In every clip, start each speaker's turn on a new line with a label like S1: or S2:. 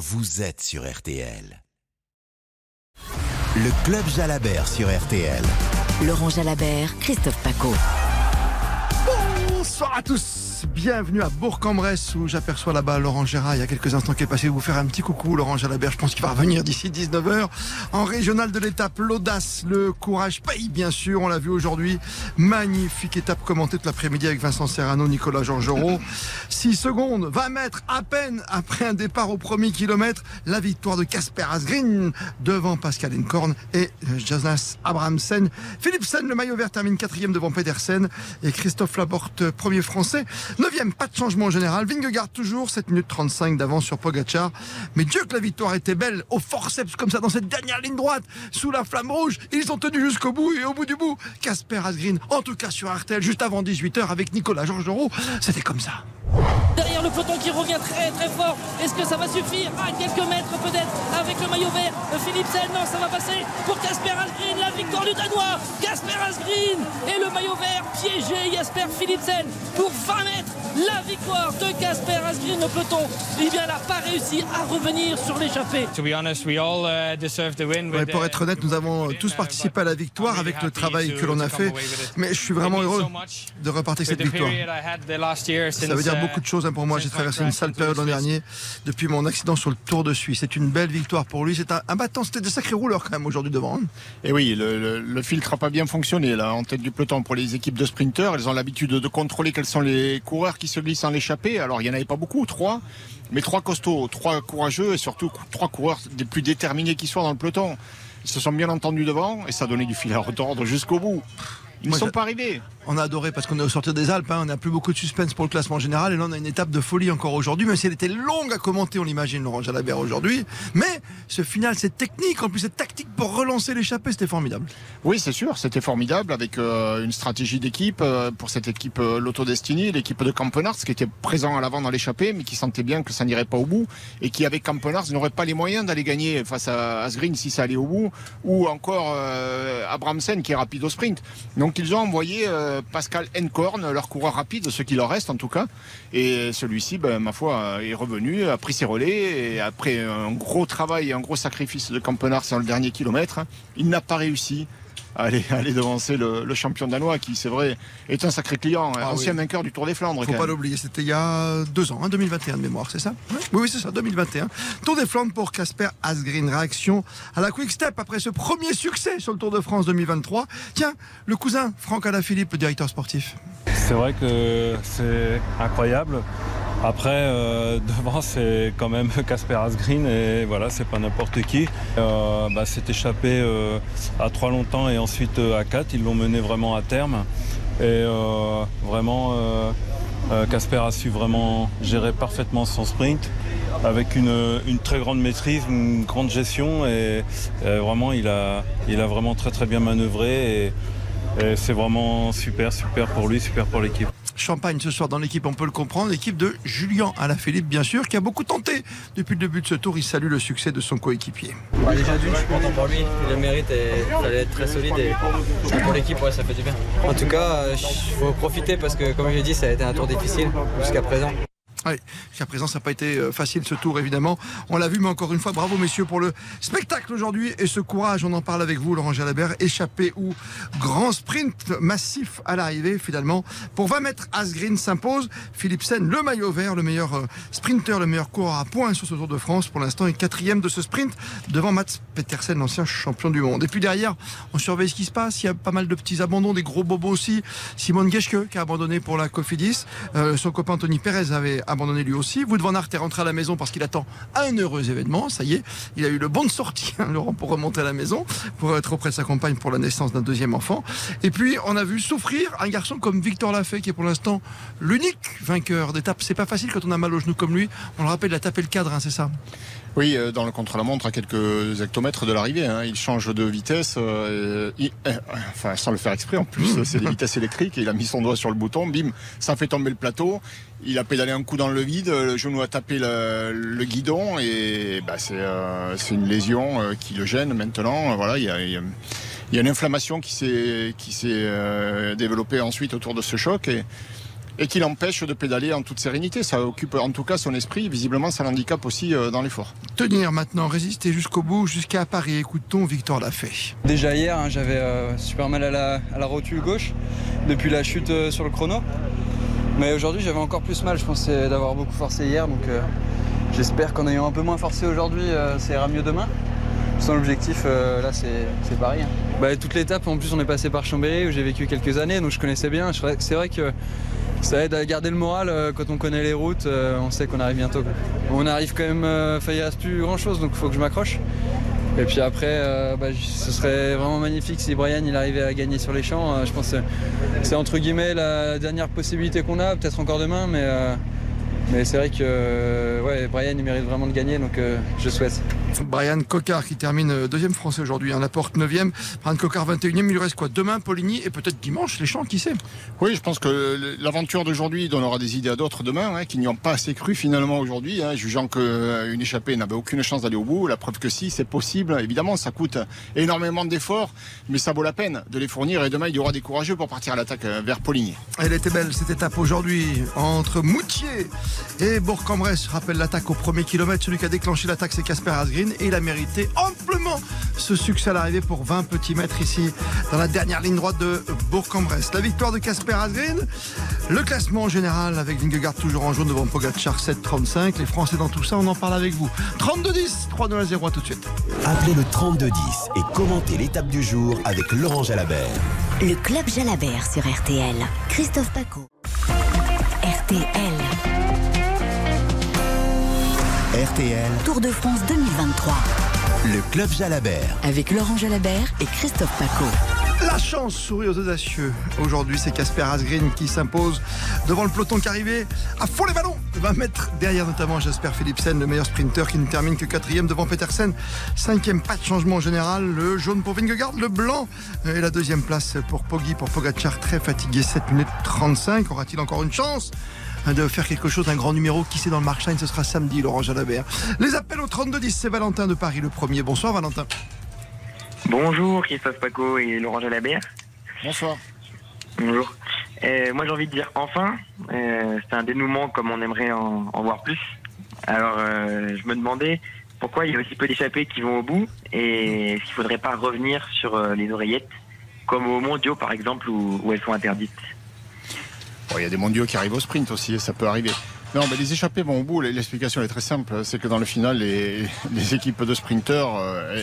S1: vous êtes sur RTL. Le Club Jalabert sur RTL.
S2: Laurent Jalabert, Christophe Paco.
S3: Bonsoir à tous bienvenue à Bourg-en-Bresse où j'aperçois là-bas Laurent Gérard il y a quelques instants qui est passé vous faire un petit coucou. Laurent Jalabert je pense qu'il va revenir d'ici 19h en régional de l'étape l'audace le courage paye bien sûr. On l'a vu aujourd'hui. Magnifique étape commentée toute l'après-midi avec Vincent Serrano Nicolas Georgerot 6 secondes 20 mètres à peine après un départ au premier kilomètre. La victoire de Casper Asgreen devant Pascal Incorn et Jonas Abramsen. Philipsen le maillot vert termine quatrième devant Pedersen. Et Christophe Laporte premier français 9 pas de changement en général. Vingegaard toujours, 7 minutes 35 d'avance sur Pogacar. Mais Dieu que la victoire était belle, au forceps comme ça, dans cette dernière ligne droite, sous la flamme rouge. Ils ont tenu jusqu'au bout et au bout du bout, Casper Asgreen, en tout cas sur Artel, juste avant 18h avec Nicolas Georgerot, c'était comme ça.
S4: Derrière le peloton qui revient très très fort. Est-ce que ça va suffire? À quelques mètres peut-être avec le maillot vert. Philippe Sen, non, ça va passer pour Casper Asgreen. La victoire du Danois. Casper Asgreen et le maillot vert piégé Jasper Philipsen pour 20 mètres. La victoire de Casper Asgreen au peloton. Eh bien, elle n'a pas réussi à revenir sur l'échappée.
S3: Uh, pour être honnête, nous avons tous participé à la victoire avec le travail que l'on a fait. Mais je suis vraiment heureux de repartir cette victoire. Ça veut dire beaucoup de choses hein, pour moi. J'ai traversé une sale période l'an dernier depuis mon accident sur le Tour de Suisse. C'est une belle victoire pour lui. C'est un, battant. C'était des sacrés rouleurs quand même aujourd'hui devant.
S5: Et oui, le, filtre n'a pas bien fonctionné là en tête du peloton pour les équipes de sprinteurs. Elles ont l'habitude de contrôler quels sont les coureurs qui se glissent en l'échappée. Alors il n'y en avait pas beaucoup, trois, mais trois costauds, trois courageux et surtout trois coureurs des plus déterminés qui soient dans le peloton. Ils se sont bien entendus devant et ça a donné du fil à retordre jusqu'au bout. Ils ne sont pas arrivés.
S3: On a adoré parce qu'on est au sortir des Alpes, hein. on n'a plus beaucoup de suspense pour le classement général et là on a une étape de folie encore aujourd'hui, même si elle était longue à commenter, on l'imagine Laurent Jalabert aujourd'hui. Mais ce final, cette technique, en plus cette tactique pour relancer l'échappée, c'était formidable.
S5: Oui, c'est sûr, c'était formidable avec euh, une stratégie d'équipe euh, pour cette équipe euh, Lotto Destiny, l'équipe de Campenars qui était présent à l'avant dans l'échappée mais qui sentait bien que ça n'irait pas au bout et qui avec Campenars n'aurait pas les moyens d'aller gagner face à Asgreen si ça allait au bout ou encore Abramsen qui est rapide au sprint. Donc ils ont envoyé euh, Pascal Encorn, leur coureur rapide, ce qui leur reste en tout cas. Et celui-ci, ben, ma foi, est revenu, a pris ses relais. Et après un gros travail et un gros sacrifice de Campenard sur le dernier kilomètre, il n'a pas réussi aller, aller devancer le, champion danois qui, c'est vrai, est un sacré client, ah ancien vainqueur du Tour des Flandres.
S3: Faut pas l'oublier, c'était il y a deux ans, 2021 de mémoire, c'est ça Oui, c'est ça, 2021. Tour des Flandres pour Casper Asgreen. Réaction à la Quick Step après ce premier succès sur le Tour de France 2023. Tiens, le cousin Franck Alaphilippe, le directeur sportif.
S6: C'est vrai que c'est incroyable. Après, euh, devant, c'est quand même Casper Asgreen et voilà, c'est pas n'importe qui. Euh, bah, c'est échappé euh, à trois longtemps et ensuite à quatre. Ils l'ont mené vraiment à terme. Et vraiment, Casper a su vraiment gérer parfaitement son sprint avec une, très grande maîtrise, une grande gestion et, vraiment, il a, il a vraiment très très bien manœuvré. Et c'est vraiment super, super pour lui, super pour l'équipe.
S3: Champagne ce soir dans l'équipe, on peut le comprendre. L'équipe de Julien Alaphilippe, bien sûr, qui a beaucoup tenté depuis le début de ce tour. Il salue le succès de son coéquipier.
S7: déjà d'une, je suis content pour lui. Le mérite et très solide. Et pour l'équipe, ça fait du bien. En tout cas, il faut profiter parce que, comme je l'ai dit, ça a été un tour difficile jusqu'à présent.
S3: Oui, jusqu'à présent, ça n'a pas été euh, facile ce tour, évidemment. On l'a vu, mais encore une fois, bravo messieurs pour le spectacle aujourd'hui et ce courage. On en parle avec vous, Laurent Jalabert. Échappé ou grand sprint massif à l'arrivée, finalement. Pour 20 mètres, Asgreen s'impose. Philipsen, le maillot vert, le meilleur euh, sprinter, le meilleur coureur à points sur ce Tour de France. Pour l'instant, est quatrième de ce sprint devant Mats Petersen, l'ancien champion du monde. Et puis derrière, on surveille ce qui se passe. Il y a pas mal de petits abandons, des gros bobos aussi. Simone Geschke qui a abandonné pour la Cofidis. Euh, son copain Tony Perez avait abandonné lui aussi. Wout van Aert est rentré à la maison parce qu'il attend un heureux événement. Ça y est, il a eu le bon de sortie, hein, Laurent, pour remonter à la maison, pour être auprès de sa compagne pour la naissance d'un deuxième enfant. Et puis, on a vu souffrir un garçon comme Victor Lafay, qui est pour l'instant l'unique vainqueur d'étape. C'est pas facile quand on a mal au genou comme lui. On le rappelle, il a tapé le cadre, hein, c'est ça?
S5: Oui, euh, dans le contre-la-montre, à quelques hectomètres de l'arrivée. Hein. Il change de vitesse, euh, euh, enfin, sans le faire exprès en plus, mmh. c'est des vitesses électriques. il a mis son doigt sur le bouton, bim, ça fait tomber le plateau. Il a pédalé un coup dans le vide, le genou a tapé le, guidon et bah, c'est une lésion qui le gêne maintenant. Voilà, il y a, il y a une inflammation qui s'est qui s'est développée ensuite autour de ce choc et et qui l'empêche de pédaler en toute sérénité. Ça occupe en tout cas son esprit. Visiblement, ça l'handicape aussi euh, dans l'effort.
S3: Tenir maintenant, résister jusqu'au bout, jusqu'à Paris. Écoute-t-on Victor Lafay.
S8: Déjà hier, hein, j'avais euh, super mal à la, à la rotule gauche depuis la chute euh, sur le chrono. Mais aujourd'hui, j'avais encore plus mal. Je pensais d'avoir beaucoup forcé hier. Donc euh, j'espère qu'en ayant un peu moins forcé aujourd'hui, euh, ça ira mieux demain. Sans l'objectif, euh, là, c'est c'est Paris. hein. Bah, toute l'étape, en plus, on est passé par Chambéry où j'ai vécu quelques années. Donc je connaissais bien. C'est vrai que ça aide à garder le moral euh, quand on connaît les routes. euh, on sait qu'on arrive bientôt. On arrive quand même. euh, Enfin, il reste plus grand chose. Donc il faut que je m'accroche. Et puis après, bah, ce serait vraiment magnifique si Brian il arrivait à gagner sur les champs. Je pense que c'est entre guillemets la dernière possibilité qu'on a, peut-être encore demain, mais, mais c'est vrai que ouais, Brian mérite vraiment de gagner, donc je souhaite.
S3: Brian Cocard qui termine euh, deuxième français aujourd'hui. Hein, la porte 9e. Brian Cocard 21e. Il lui reste quoi? Demain, Poligny et peut-être dimanche, les champs, qui sait?
S5: Oui, je pense que l'aventure d'aujourd'hui donnera des idées à d'autres demain, hein, qui n'y ont pas assez cru finalement aujourd'hui, hein, jugeant qu'une échappée n'avait aucune chance d'aller au bout. La preuve que si, c'est possible. Évidemment, ça coûte énormément d'efforts, mais ça vaut la peine de les fournir. Et demain, il y aura des courageux pour partir à l'attaque euh, vers Poligny.
S3: Elle était belle cette étape aujourd'hui entre Moutier et Bourg-en-Bresse. Je rappelle l'attaque au premier kilomètre. Celui qui a déclenché l'attaque, c'est Casper Et il a mérité amplement ce succès à l'arrivée pour 20 petits mètres ici dans la dernière ligne droite de Bourg-en-Bresse. La victoire de Casper Asgreen, le classement général avec Vingegaard toujours en jaune devant Pogacar 7-35. Les Français dans tout ça, on en parle avec vous. 32-10, 3-2-0 à tout de suite.
S1: Appelez le 3210 et commentez l'étape du jour avec Laurent Jalabert.
S2: Le Club Jalabert sur RTL. Christophe Paco. RTL.
S1: RTL,
S2: Tour de France 2023.
S1: le club Jalabert.
S2: Avec Laurent Jalabert et Christophe Paco.
S3: La chance sourit aux audacieux. Aujourd'hui, c'est Casper Asgreen qui s'impose devant le peloton qui arrivait à fond les ballons. 20 mètres derrière notamment Jasper Philipsen, le meilleur sprinter qui ne termine que quatrième devant Petersen. Cinquième, pas de changement en général. Le jaune pour Vingegaard, le blanc et la deuxième place pour Poggi, pour Pogacar, très fatigué, 7 minutes 35. Aura-t-il encore une chance de faire quelque chose, un grand numéro Qui c'est dans le Markstein Ce sera samedi, Laurent Jalabert. Les appels au 3210, c'est Valentin de Paris le premier. Bonsoir Valentin.
S9: Bonjour Christophe Paco et Laurent Jalabert.
S5: Bonsoir.
S9: Bonjour. Euh, moi j'ai envie de dire enfin, euh, c'est un dénouement comme on aimerait en, en voir plus. Alors euh, je me demandais pourquoi il y a aussi peu d'échappés qui vont au bout et s'il faudrait pas revenir sur euh, les oreillettes comme aux mondiaux par exemple où, où elles sont interdites?
S5: Il y a des mondiaux qui arrivent au sprint aussi, ça peut arriver. Non, mais les échappés vont au bout. L'explication est très simple. C'est que dans le final, les, les équipes de sprinteurs, euh,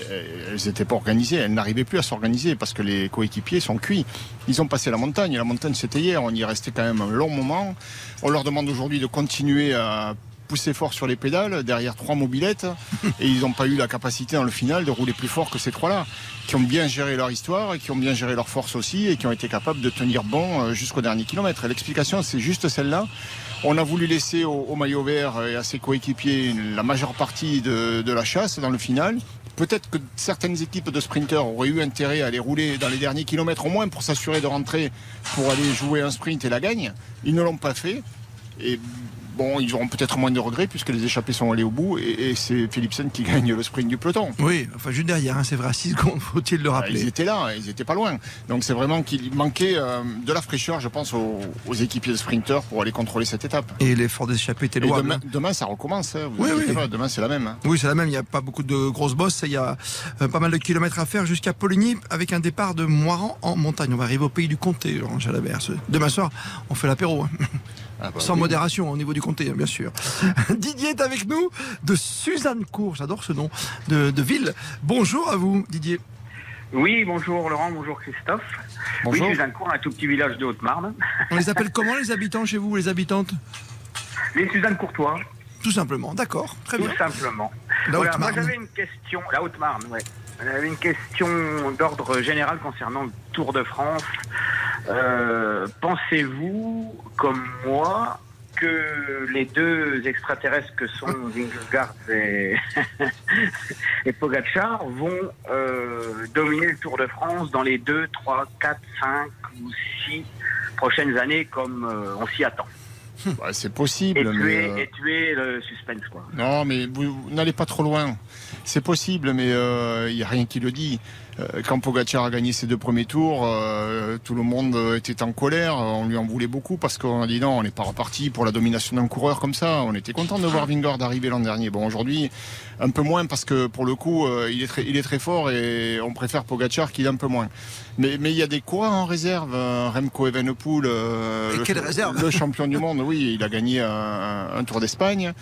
S5: elles- n'étaient pas organisées. Elles n'arrivaient plus à s'organiser parce que les coéquipiers sont cuits. Ils ont passé la montagne. La montagne, c'était hier. On y est resté quand même un long moment. On leur demande aujourd'hui de continuer à pousser fort sur les pédales derrière trois mobilettes et ils n'ont pas eu la capacité dans le final de rouler plus fort que ces trois-là qui ont bien géré leur histoire et qui ont bien géré leur force aussi et qui ont été capables de tenir bon euh, jusqu'au dernier kilomètre. L'explication, c'est juste celle-là. On a voulu laisser au, au maillot vert et à ses coéquipiers la majeure partie de, de la chasse dans le final. Peut-être que certaines équipes de sprinteurs auraient eu intérêt à aller rouler dans les derniers kilomètres au moins pour s'assurer de rentrer pour aller jouer un sprint et la gagne. Ils ne l'ont pas fait. Et bon, ils auront peut-être moins de regrets puisque les échappés sont allés au bout et, et c'est Philipsen qui gagne le sprint du peloton.
S3: Oui, enfin juste derrière, hein, c'est vrai, à 6 secondes, faut-il le
S5: Ah,
S3: rappeler.
S5: Ils étaient là, ils étaient pas loin. Donc c'est vraiment qu'il manquait euh, de la fraîcheur, je pense, aux, aux équipiers de sprinteurs pour aller contrôler cette étape.
S3: Et l'effort d'échapper était louable.
S5: demain, demain, ça recommence. hein, vous
S3: Oui, oui.
S5: pas, demain c'est la même. hein.
S3: Oui, c'est la même. Il n'y a pas beaucoup de grosses bosses. Il y a euh, pas mal de kilomètres à faire jusqu'à Poligny avec un départ de Moiran en montagne. On va arriver au pays du comté, Laurent Jalabert. Demain soir, on fait l'apéro. hein.
S5: Ah bah
S3: Sans
S5: oui.
S3: modération au niveau du hein, bien sûr. Didier est avec nous de Suzanne Cour. J'adore ce nom de, de ville. Bonjour à vous, Didier.
S10: Oui, bonjour Laurent, bonjour Christophe.
S5: Bonjour.
S10: Oui, Suzanne-Cour, un tout petit village de Haute-Marne.
S3: On les appelle comment les habitants chez vous, les habitantes?
S10: Les Suzanne Courtois,
S3: Tout simplement. D'accord. Très
S10: tout
S3: bien.
S10: simplement.
S3: La
S10: voilà, moi
S3: Haute-Marne.
S10: j'avais une question, la Haute-Marne, ouais. J'avais une question d'ordre général concernant le Tour de France. Euh, Pensez-vous, comme moi, que les deux extraterrestres que sont Vingegaard et, et Pogacar vont euh, dominer le Tour de France dans les 2, 3, 4, 5 ou 6 prochaines années comme euh, on s'y attend
S5: Ouais, c'est possible.
S10: et
S5: mais,
S10: tuer,
S5: euh,
S10: et tuer le suspense quoi.
S5: Non, mais vous, vous n'allez pas trop loin. C'est possible, mais il n'y a rien qui le dit. Quand Pogacar a gagné ses deux premiers tours, tout le monde était en colère. On lui en voulait beaucoup parce qu'on a dit non, on n'est pas reparti pour la domination d'un coureur comme ça. On était content de voir Vingard arriver l'an dernier. Bon, aujourd'hui, un peu moins parce que pour le coup, il, est très, il est très fort et on préfère Pogacar qu'il est un peu moins. Mais il y a des coureurs en réserve. Remco Evenepoel, le, le, champion du monde, oui, il a gagné un, Tour d'Espagne.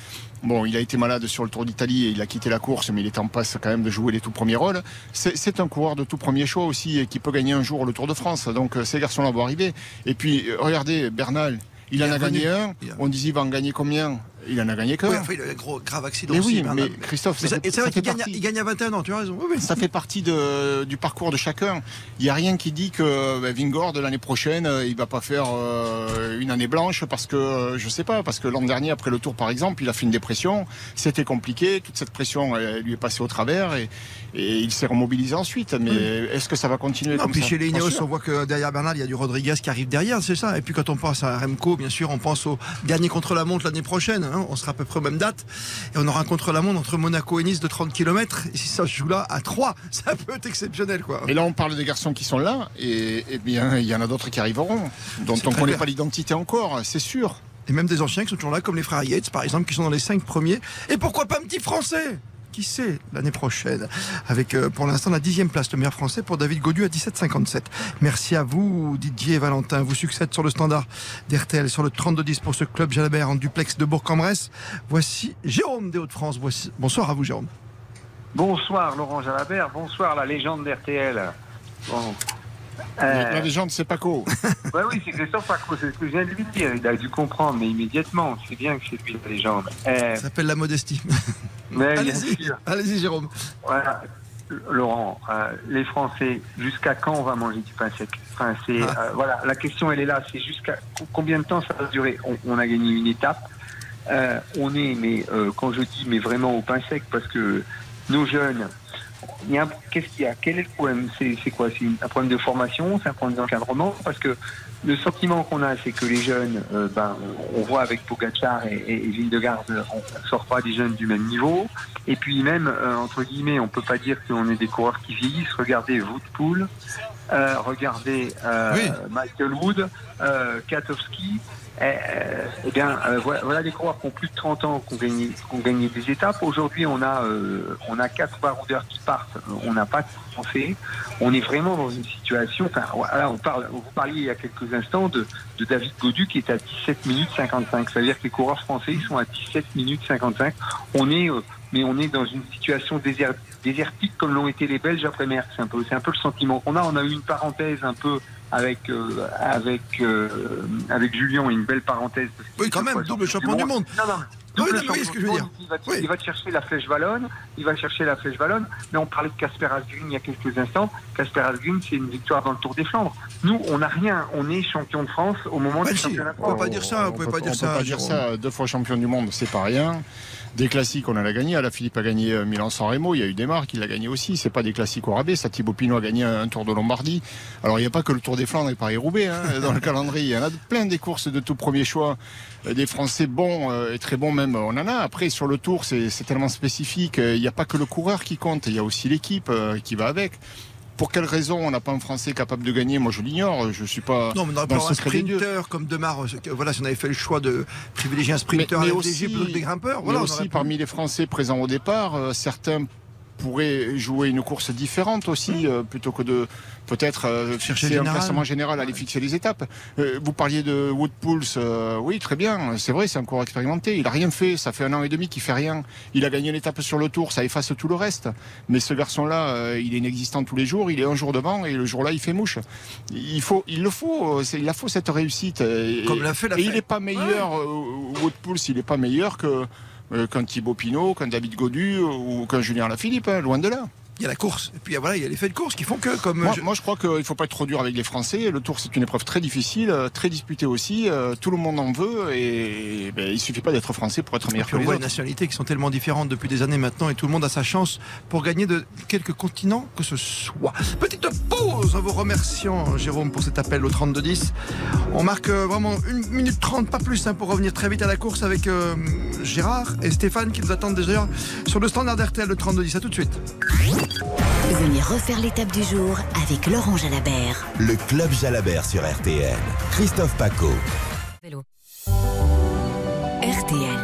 S5: Bon, il a été malade sur le Tour d'Italie et il a quitté la course, mais il est en passe quand même de jouer les tout premiers rôles. C'est un coureur de tout premier choix aussi et qui peut gagner un jour le Tour de France. Donc ces garçons-là vont arriver. Et puis, regardez, Bernal, il, en a gagné un. On disait, il va en gagner combien? Il en a gagné qu'un.
S3: Oui, enfin, il a eu un gros, grave accident
S5: mais
S3: aussi.
S5: Oui, mais Christophe,
S3: c'est vrai qu'il gagne, il gagne, à 21 ans, tu as raison. Oui,
S5: ça fait partie de, du parcours de chacun. Il n'y a rien qui dit que ben, Vingord, l'année prochaine, euh, il va pas faire euh, une année blanche parce que, euh, je sais pas, parce que l'an dernier, après le tour, par exemple, il a fait une dépression. C'était compliqué. Toute cette pression elle, lui est passée au travers et, et il s'est remobilisé ensuite. Mais est-ce que ça va continuer
S3: non,
S5: comme
S3: puis
S5: ça
S3: chez les Ineos, on voit que derrière Bernal, il y a du Rodriguez qui arrive derrière, c'est ça. Et puis quand on pense à Remco, bien sûr, on pense au gagner contre la montre l'année prochaine. Hein. On sera à peu près au même date. Et on aura un contre-la-montre entre Monaco et Nice de 30 km. Et si ça se joue là à 3, ça peut être exceptionnel. Quoi.
S5: Et là, on parle des garçons qui sont là. Et, bien, il y en a d'autres qui arriveront, dont on ne connaît pas l'identité encore, c'est sûr.
S3: Et même des anciens qui sont toujours là, comme les frères Yates, par exemple, qui sont dans les 5 premiers. Et pourquoi pas un petit français? Qui sait l'année prochaine. Avec euh, pour l'instant la dixième place le meilleur français pour David Godu à 17,57 merci à vous Didier et Valentin. Vous succède sur le standard d'RTL sur le 32-10 pour ce club Jalabert en duplex de Bourg-en-Bresse. Voici Jérôme des Hauts-de-France. Bonsoir à vous Jérôme.
S10: Bonsoir Laurent Jalabert. Bonsoir la légende d'RTL.
S5: La euh, légende, c'est Paco.
S10: ouais, oui, c'est Christophe Paco, c'est ce que je viens de lui dire. Il a dû comprendre, mais immédiatement, c'est bien que c'est lui la légende.
S3: Ça s'appelle la modestie. Allez-y, allez Jérôme.
S10: Voilà. Laurent, euh, les Français, jusqu'à quand on va manger du pain sec? Enfin, c'est, ah. euh, voilà, La question, elle est là. C'est jusqu'à combien de temps ça va durer? On, a gagné une étape. Euh, on est, mais quand je dis, mais vraiment au pain sec, parce que nos jeunes, qu'est-ce qu'il y a? Quel est le problème? C'est quoi? C'est un problème de formation? C'est un problème d'encadrement? Parce que le sentiment qu'on a, c'est que les jeunes, euh, ben, on voit avec Pogacar et, et, de Garde, on ne sort pas des jeunes du même niveau. Et puis même, euh, entre guillemets, on peut pas dire qu'on est des coureurs qui vieillissent. Regardez Woodpool, euh, regardez Michael Wood, Katowski. Eh, eh bien, voilà, des coureurs qui ont plus de 30 ans, qui ont gagné, qui ont gagné des étapes. Aujourd'hui, on a, on a quatre baroudeurs qui partent. On n'a pas de français. On est vraiment dans une situation. Enfin, voilà, on parle. Vous parliez il y a quelques instants de, de David Godu qui est à 17 minutes 55. C'est-à-dire que les coureurs français ils sont à 17 minutes 55. On est, mais on est dans une situation désertique comme l'ont été les Belges après Merckx. C'est un peu, c'est un peu le sentiment qu'on a. On a eu une parenthèse un peu avec euh, avec euh, avec Julien une belle parenthèse.
S3: Oui, quand même, double champion du monde. Non, non. Oui, ce que je veux dire.
S10: Il va, il va, chercher la flèche Wallonne, il va chercher la flèche Wallonne, mais on parlait de Casper Asgreen il y a quelques instants. Casper Asgreen, c'est une victoire dans le Tour des Flandres. Nous, on n'a rien, on est champion de France au moment bah, du championnat.
S3: On ne peut pas dire ça, on ne peut pas dire ça.
S5: Pas dire ça. Deux fois champion du monde, c'est pas rien. Des classiques, on a gagné. La Philippe a gagné euh, Milan-San Remo. Il y a eu des marques, il a gagné aussi. C'est pas des classiques au rabais. Ça, Thibaut Pinot a gagné un Tour de Lombardie. Alors, il n'y a pas que le Tour des Flandres et Paris-Roubaix hein, dans le calendrier. Il y en a plein des courses de tout premier choix. Euh, des Français bons euh, et très bons même, on en a. Après, sur le Tour, c'est tellement spécifique. Il n'y a pas que le coureur qui compte. Il y a aussi l'équipe qui va avec. Pour quelle raison on n'a pas un Français capable de gagner? Moi, je l'ignore. Je suis pas.
S3: Non, mais on pas un sprinter comme Demar. Euh, voilà, si on avait fait le choix de privilégier un sprinter mais, aussi, des grimpeurs.
S5: Voilà, aussi, parmi les Français présents au départ, euh, certains pourraient jouer une course différente aussi, euh, plutôt que de peut-être euh, chercher un classement général, aller fixer les étapes. Euh, vous parliez de Woodpools, euh, oui, très bien, c'est vrai, c'est encore expérimenté. Il a rien fait, ça fait un an et demi qu'il fait rien. Il a gagné l'étape sur le Tour, ça efface tout le reste. Mais ce garçon-là, il est inexistant tous les jours. Il est un jour devant et le jour-là, il fait mouche. Il faut, il le faut, il a faut cette réussite.
S3: Comme l'a fait la
S5: Et il n'est pas meilleur, Woodpools, il n'est pas meilleur que qu'un Thibaut Pinot, qu'un David Godu ou qu'un Julien Lafilippe, hein, loin de là.
S3: Il y a la course. Et puis voilà, il y a les faits de course qui font que, comme.
S5: Moi,
S3: je-
S5: moi, je crois qu'il ne faut pas être trop dur avec les Français. Le Tour, c'est une épreuve très difficile, euh, très disputée aussi. Euh, Tout le monde en veut et ben, il suffit pas d'être français pour être
S3: Et
S5: meilleur
S3: puis
S5: que
S3: on
S5: les
S3: voit les nationalités qui sont tellement différentes depuis des années maintenant et tout le monde a sa chance pour gagner de quelques continents que ce soit. Petite pause en vous remerciant Jérôme pour cet appel au 32-10. On marque euh, vraiment une minute trente, pas plus, hein, pour revenir très vite à la course avec euh, Gérard et Stéphane qui nous attendent déjà sur le standard RTL le 32-10. À tout de suite.
S2: Venez refaire l'étape du jour avec Laurent Jalabert.
S1: Le Club Jalabert sur RTL. Christophe Paco.
S2: RTL.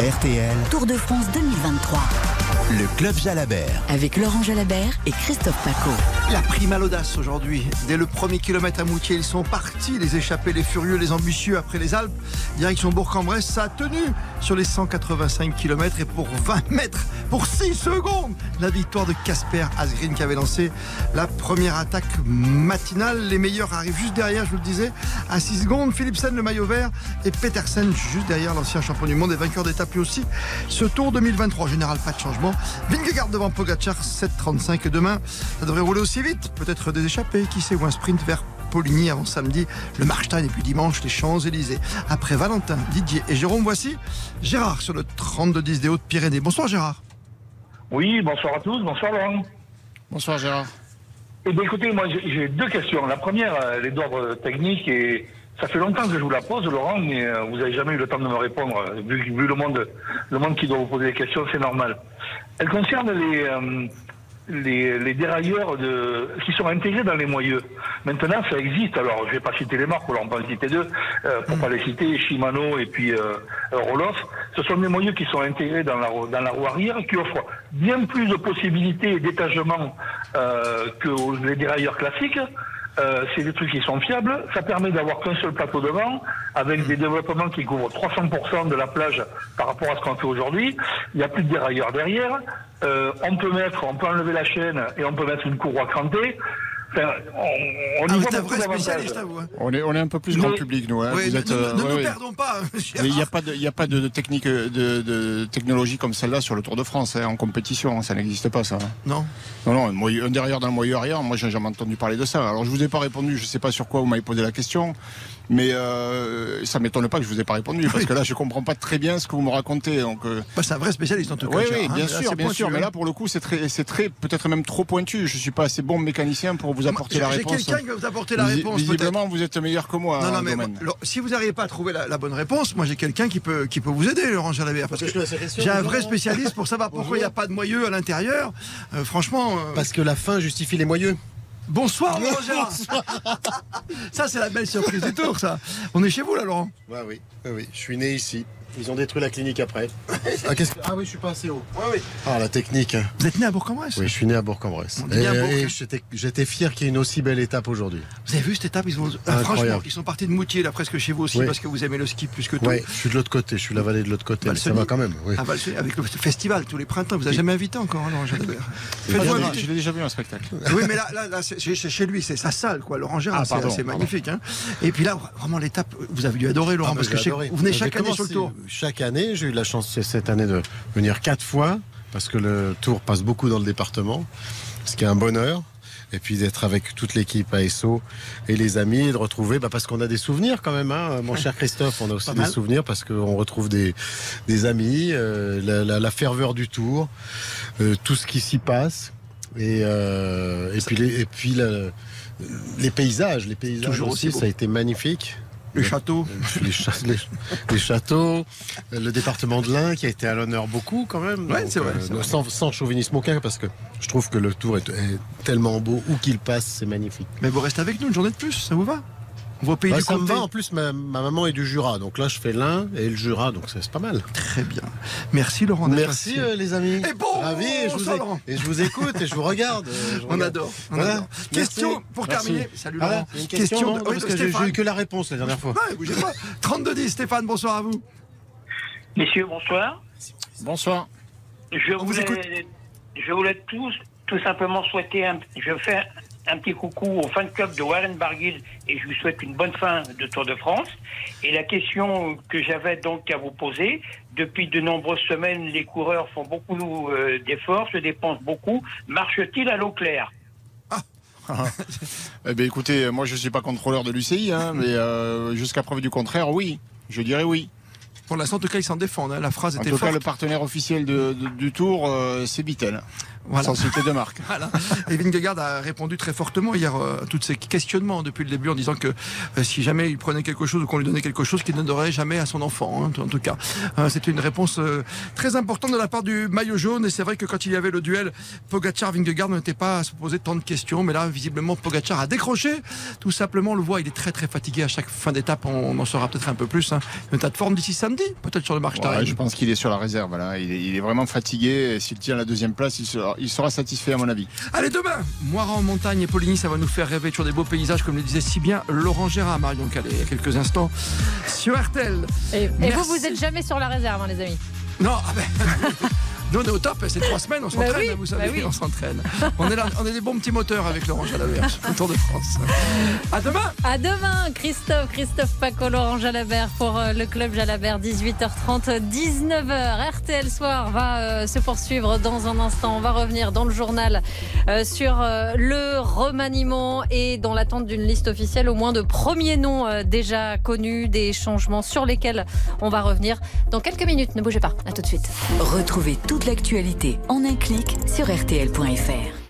S1: RTL,
S2: Tour de France 2023.
S1: Le Club Jalabert.
S2: Avec Laurent Jalabert et Christophe Paco.
S3: La prime à l'audace aujourd'hui. Dès le premier kilomètre à Moutier, ils sont partis, les échappés, les furieux, les ambitieux après les Alpes. Direction Bourg-en-Bresse, ça a tenu sur les 185 km et pour 20 mètres, pour 6 secondes, la victoire de Casper Asgreen qui avait lancé la première attaque matinale. Les meilleurs arrivent juste derrière, je vous le disais, à 6 secondes. Philipsen, le maillot vert, et Petersen juste derrière l'ancien champion du monde et vainqueur d'étape lui aussi. Ce Tour 2023, en général, pas de changement. Vingegaard devant Pogacar, 7,35 et demain. Ça devrait rouler aussi vite. Peut-être des échappées, qui sait, ou un sprint vers Poligny avant samedi, le Marstein et puis dimanche les Champs-Élysées. Après Valentin, Didier et Jérôme, voici Gérard sur le 32-10 des Hautes-Pyrénées. Bonsoir Gérard.
S11: Oui, bonsoir à tous, bonsoir Laurent.
S5: Bonsoir Gérard.
S11: Eh bien écoutez, moi j'ai deux questions. La première, euh, elle est d'ordre technique et ça fait longtemps que je vous la pose, Laurent, mais euh, vous n'avez jamais eu le temps de me répondre. Vu, vu le monde, le monde qui doit vous poser des questions, c'est normal. Elle concerne les, euh, les, les dérailleurs de, qui sont intégrés dans les moyeux. Maintenant, ça existe. Alors, je ne vais pas citer les marques, on peut en citer deux, euh, pour pas les citer, Shimano et puis euh, Roloff. Ce sont des moyeux qui sont intégrés dans la, dans la roue arrière, qui offrent bien plus de possibilités d'étagement euh, que les dérailleurs classiques. Euh, c'est des trucs qui sont fiables. Ça permet d'avoir qu'un seul plateau devant, avec des développements qui couvrent 300% de la plage par rapport à ce qu'on fait aujourd'hui. Il n'y a plus de dérailleurs derrière. Euh, on peut mettre, on peut enlever la chaîne et on peut mettre une courroie crantée. Enfin, on,
S3: Ah, êtes un
S11: beaucoup
S3: vrai
S11: d'avantages.
S3: spécialiste à vous. hein.
S5: On est, on est un peu plus
S11: Mais-
S5: grand public, nous. hein.
S3: Oui,
S5: Vous
S3: ne
S5: êtes,
S3: ne-
S5: euh,
S3: ne
S5: ouais,
S3: nous
S5: ouais.
S3: perdons pas. hein,
S5: Mais
S3: Gérard.
S5: Il n'y a pas de, y a pas de, de technique, euh, de, de technologie comme celle-là sur le Tour de France hein, en compétition. Ça n'existe pas, ça.
S3: Non.
S5: Non, non, un, moyeu- un derrière dans le moyeu arrière. Moi, j'ai jamais entendu parler de ça. Alors, je vous ai pas répondu. Je sais pas sur quoi vous m'avez posé la question, mais euh, ça m'étonne pas que je vous ai pas répondu parce
S3: Oui.
S5: que là, je comprends pas très bien ce que vous me racontez. Donc, euh,
S3: Bah, c'est un vrai spécialiste en tout cas.
S5: oui, oui,
S3: hein.
S5: bien
S3: Là,
S5: sûr, bien
S3: pointu,
S5: sûr. Mais
S3: hein.
S5: là, pour le coup, c'est très, c'est très, peut-être même trop pointu. Je suis pas assez bon mécanicien pour vous apporter la
S3: J'ai
S5: réponse.
S3: quelqu'un qui va vous apporter la
S5: Visi-
S3: réponse. peut-être.
S5: Visiblement, vous êtes meilleur que moi.
S3: Non,
S5: dans
S3: non,
S5: le
S3: mais
S5: domaine.
S3: moi, alors, si vous n'arrivez pas à trouver la, la bonne réponse, moi j'ai quelqu'un qui peut, qui peut vous aider, Laurent Jalabert. Parce que j'ai un vrai spécialiste pour savoir pourquoi il n'y a pas de moyeu à l'intérieur. Euh, franchement. euh,
S12: Parce que la fin justifie les moyeux.
S3: Bonsoir, Laurent Gérard. ça, c'est la belle surprise du tour, ça. On est chez vous, là, Laurent?
S12: Ouais, oui, oui, oui. Je suis né ici. Ils ont détruit la clinique après. Ah, que- ah oui, je suis pas assez haut. Ah, la technique.
S3: Vous êtes né à Bourg-en-Bresse
S12: Oui, je suis né à Bourg-en-Bresse. Et, et j'étais- fier qu'il y ait une aussi belle étape aujourd'hui.
S3: Vous avez vu cette étape ils ont... Ah,
S12: Incroyable.
S3: Franchement, ils sont partis de Moutier, là, presque chez vous aussi,
S12: Oui.
S3: parce que vous aimez le ski plus que tout.
S12: Ouais, je suis de l'autre côté. Je suis la vallée de l'autre côté. mais ça va quand même. Oui.
S3: Ah, avec le festival tous les printemps. Vous n'avez jamais invité encore, Laurent Jalabert
S5: je l'ai-
S3: inviter.
S5: je l'ai déjà vu un spectacle.
S3: Oui, mais là, là, là, chez lui, c'est sa salle, quoi. Laurent Gérard,
S5: Ah,
S3: c'est magnifique. Hein. Et puis là, vraiment l'étape, vous avez dû adorer, Laurent, parce que vous venez chaque année sur le tour.
S12: Chaque année, j'ai eu la chance cette année de venir quatre fois parce que le tour passe beaucoup dans le département, ce qui est un bonheur. Et puis d'être avec toute l'équipe ASO et les amis, et de retrouver, bah, parce qu'on a des souvenirs quand même, hein, mon cher Christophe, on a aussi des souvenirs parce qu'on retrouve des, des amis, euh, la, la- la ferveur du tour, euh, tout ce qui s'y passe, et, euh, et puis, les, et puis la- les paysages, les paysages
S3: Toujours
S12: aussi,
S3: aussi beau.
S12: ça a été magnifique.
S3: Les châteaux.
S12: les, cha- les- les châteaux, le département de l'Ain qui a été à l'honneur beaucoup quand même.
S3: Ouais,
S12: Donc,
S3: c'est vrai,
S12: euh,
S3: c'est vrai.
S12: Sans, sans chauvinisme aucun parce que je trouve que le tour est, est tellement beau où qu'il passe, c'est magnifique.
S3: Mais vous restez avec nous une journée de plus, ça vous va? On va au pays
S12: Ouais,
S3: du
S12: ça me va. En plus, ma, ma maman est du Jura, donc là je fais l'Ain et le Jura, donc c'est c'est pas mal.
S3: Très bien. Merci Laurent.
S12: Merci euh, les amis.
S3: Et bon,
S12: Ravi, et je, vous
S3: bonsoir,
S12: ai-
S3: Laurent.
S12: et je vous écoute et je vous regarde. euh, je
S3: On
S12: regarde.
S3: adore. on
S12: Voilà.
S3: adore.
S12: Merci.
S3: Question pour
S12: Merci.
S3: terminer. Salut
S12: Ah,
S3: Laurent.
S12: une question, non,
S3: de-
S12: parce que j'ai eu que la réponse la dernière fois.
S3: Ouais, bougez pas. 32-10, Stéphane, bonsoir à vous.
S13: Messieurs, bonsoir.
S5: Bonsoir.
S13: Je
S3: On vous
S13: voulais,
S3: écoute.
S13: je voulais tous, tout simplement souhaiter un, je fais un petit coucou au fan club de Warren Barguil et je lui souhaite une bonne fin de Tour de France. Et la question que j'avais donc à vous poser, depuis de nombreuses semaines, les coureurs font beaucoup euh, d'efforts, se dépensent beaucoup. Marche-t-il à l'eau claire
S5: eh bien, écoutez, moi je ne suis pas contrôleur de l'UCI, hein, mais euh, jusqu'à preuve du contraire, oui. Je dirais oui.
S3: Pour l'instant, en tout cas, ils s'en défendent. hein. La phrase
S5: En
S3: était
S5: tout cas,
S3: forte.
S5: le partenaire officiel de- de- du Tour, euh, c'est Bitel.
S3: Voilà.
S5: Sans citer de marque.
S3: Voilà. Et Vingegaard a répondu très fortement hier euh, à tous ces questionnements depuis le début en disant que euh, si jamais il prenait quelque chose ou qu'on lui donnait quelque chose qu'il ne donnerait jamais à son enfant, hein, en tout cas. Euh, C'était une réponse euh, très importante de la part du maillot jaune et c'est vrai que quand il y avait le duel Pogacar-Vingegaard on n'était pas à se poser tant de questions mais là visiblement Pogacar a décroché tout simplement on le voit il est très très fatigué à chaque fin d'étape on en saura peut-être un peu plus hein. un tas de forme d'ici samedi peut-être sur le marche
S5: Ouais, je pense qu'il est sur la réserve. Là. Il, est, il est vraiment fatigué. Et S'il tient la deuxième place, il sera, il sera satisfait, à mon avis.
S3: Allez, demain, Moira en montagne et Poligny, ça va nous faire rêver sur des beaux paysages, comme le disait si bien Laurent Gérard, Marion Calais, il y a quelques instants, sur RTL.
S14: Et, vous, vous êtes jamais sur la réserve, hein, les amis.
S3: Non, ah ben, nous on est au top, c'est trois semaines, on s'entraîne,
S14: Bah oui,
S3: hein, vous savez,
S14: bah oui.
S3: on s'entraîne. On est là, on est des bons petits moteurs avec Laurent Jalabert sur le Tour de France. À demain
S14: À demain, Christophe, Christophe Paco, Laurent Jalabert pour euh, le club Jalabert, 18h30, 19h. RTL Soir va euh, se poursuivre dans un instant. On va revenir dans le journal euh, sur euh, le remaniement et dans l'attente d'une liste officielle, au moins de premiers noms euh, déjà connus, des changements sur lesquels on va revenir dans quelques minutes. Ne bougez pas, à tout de suite.
S2: Retrouvez toute l'actualité en un clic sur RTL.fr.